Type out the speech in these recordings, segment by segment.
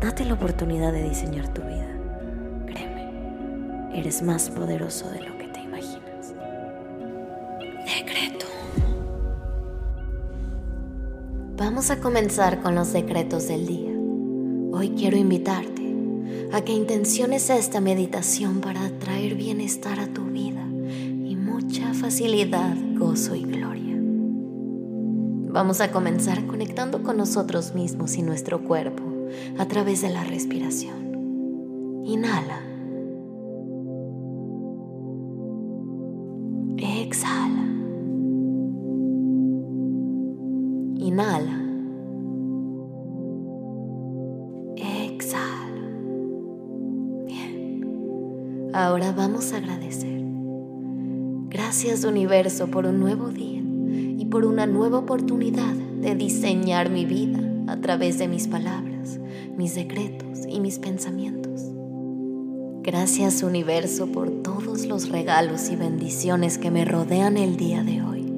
Date la oportunidad de diseñar tu vida. Créeme, eres más poderoso de lo que te imaginas. Decreto. Vamos a comenzar con los decretos del día. Hoy quiero invitarte a que intenciones esta meditación para atraer bienestar a tu vida y mucha facilidad, gozo y gloria. Vamos a comenzar conectando con nosotros mismos y nuestro cuerpo a través de la respiración. Inhala. Exhala. Inhala. Exhala. Bien. Ahora vamos a agradecer. Gracias universo por un nuevo día y por una nueva oportunidad de diseñar mi vida a través de mis palabras, mis decretos y mis pensamientos. Gracias universo por todos los regalos y bendiciones que me rodean el día de hoy.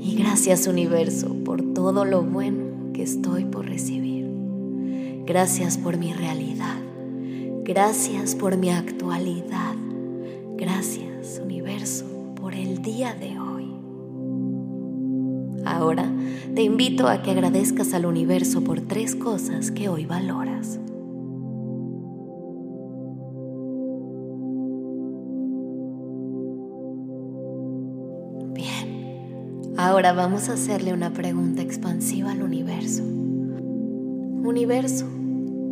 Y gracias universo por todo lo bueno que estoy por recibir. Gracias por mi realidad. Gracias por mi actualidad. Gracias universo por el día de hoy. Ahora te invito a que agradezcas al universo por tres cosas que hoy valoras. Bien, ahora vamos a hacerle una pregunta expansiva al universo. Universo,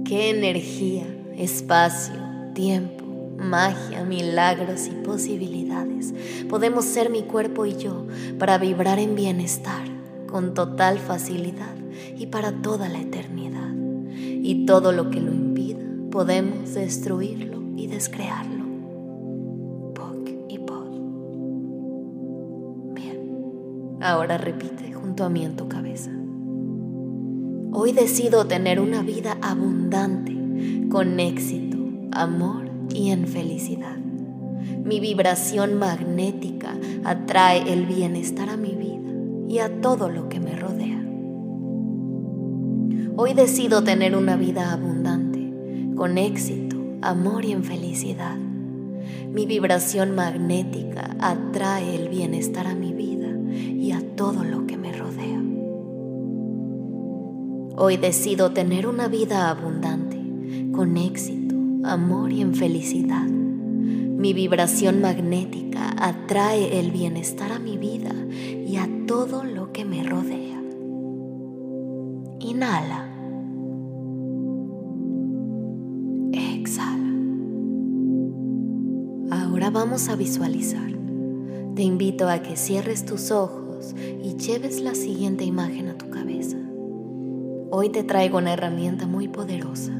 ¿qué energía, espacio, tiempo, magia, milagros y posibilidades podemos ser mi cuerpo y yo para vibrar en bienestar? con total facilidad y para toda la eternidad. Y todo lo que lo impida, podemos destruirlo y descrearlo. Poc y pod. Bien, ahora repite junto a mí en tu cabeza. Hoy decido tener una vida abundante, con éxito, amor y en felicidad. Mi vibración magnética atrae el bienestar a mi vida y a todo lo que me rodea. Hoy decido tener una vida abundante, con éxito, amor y en felicidad. Mi vibración magnética atrae el bienestar a mi vida y a todo lo que me rodea. Hoy decido tener una vida abundante, con éxito, amor y en felicidad. Mi vibración magnética atrae el bienestar a mi vida y a todo lo que me rodea. Inhala. Exhala. Ahora vamos a visualizar. Te invito a que cierres tus ojos y lleves la siguiente imagen a tu cabeza. Hoy te traigo una herramienta muy poderosa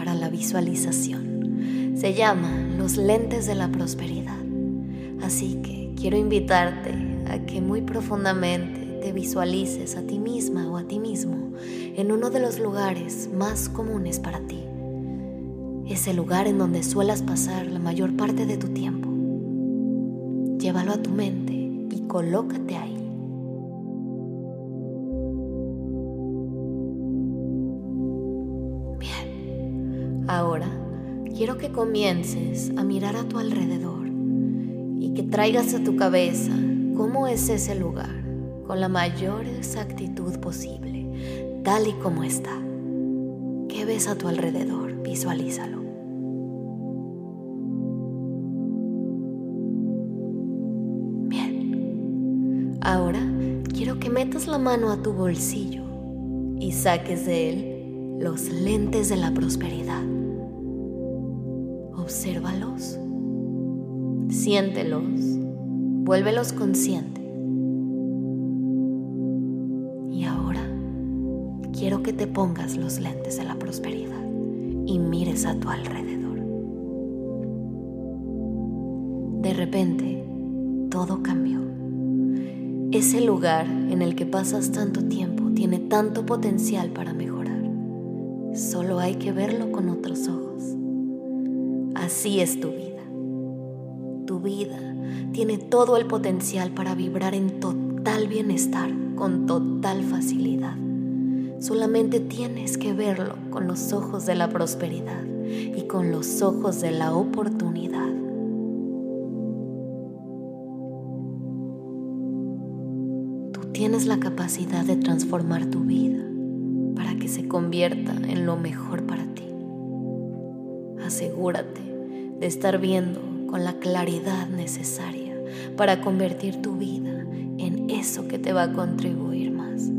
para la visualización. Se llama los lentes de la prosperidad. Así que quiero invitarte a que muy profundamente te visualices a ti misma o a ti mismo en uno de los lugares más comunes para ti. Ese lugar en donde suelas pasar la mayor parte de tu tiempo. Llévalo a tu mente y colócate ahí. Quiero que comiences a mirar a tu alrededor y que traigas a tu cabeza cómo es ese lugar con la mayor exactitud posible, tal y como está. ¿Qué ves a tu alrededor? Visualízalo. Bien. Ahora quiero que metas la mano a tu bolsillo y saques de él los lentes de la prosperidad. Obsérvalos, siéntelos Vuélvelos consciente. Y ahora quiero que te pongas los lentes de la prosperidad. y mires a tu alrededor. De repente, todo cambió. Ese lugar en el que pasas tanto tiempo tiene tanto potencial para mejorar. Solo hay que verlo con otros ojos. Así es tu vida. Tu vida tiene todo el potencial para vibrar en total bienestar con total facilidad. Solamente tienes que verlo con los ojos de la prosperidad y con los ojos de la oportunidad. Tú tienes la capacidad de transformar tu vida para que se convierta en lo mejor para ti. Asegúrate de estar viendo con la claridad necesaria para convertir tu vida en eso que te va a contribuir más.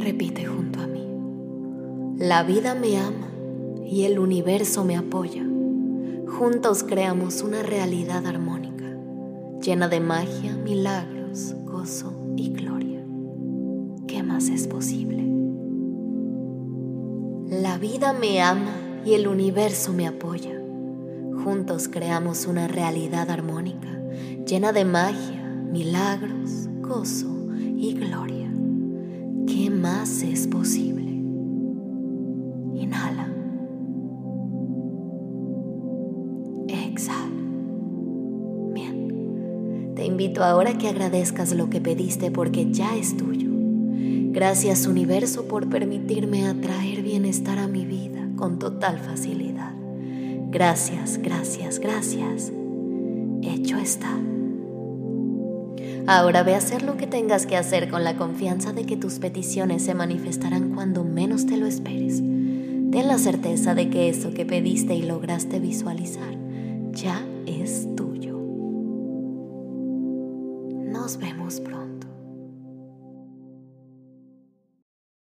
Repite junto a mí. La vida me ama y el universo me apoya. Juntos creamos una realidad armónica, llena de magia, milagros, gozo y gloria. ¿Qué más es posible? La vida me ama y el universo me apoya. Juntos creamos una realidad armónica, llena de magia, milagros, gozo y gloria. ¿Qué más es posible? Inhala. Exhala. Bien. Te invito ahora a que agradezcas lo que pediste porque ya es tuyo. Gracias universo por permitirme atraer bienestar a mi vida con total facilidad. Gracias, gracias, gracias. Hecho está. Ahora ve a hacer lo que tengas que hacer con la confianza de que tus peticiones se manifestarán cuando menos te lo esperes. Ten la certeza de que eso que pediste y lograste visualizar ya es tuyo. Nos vemos pronto.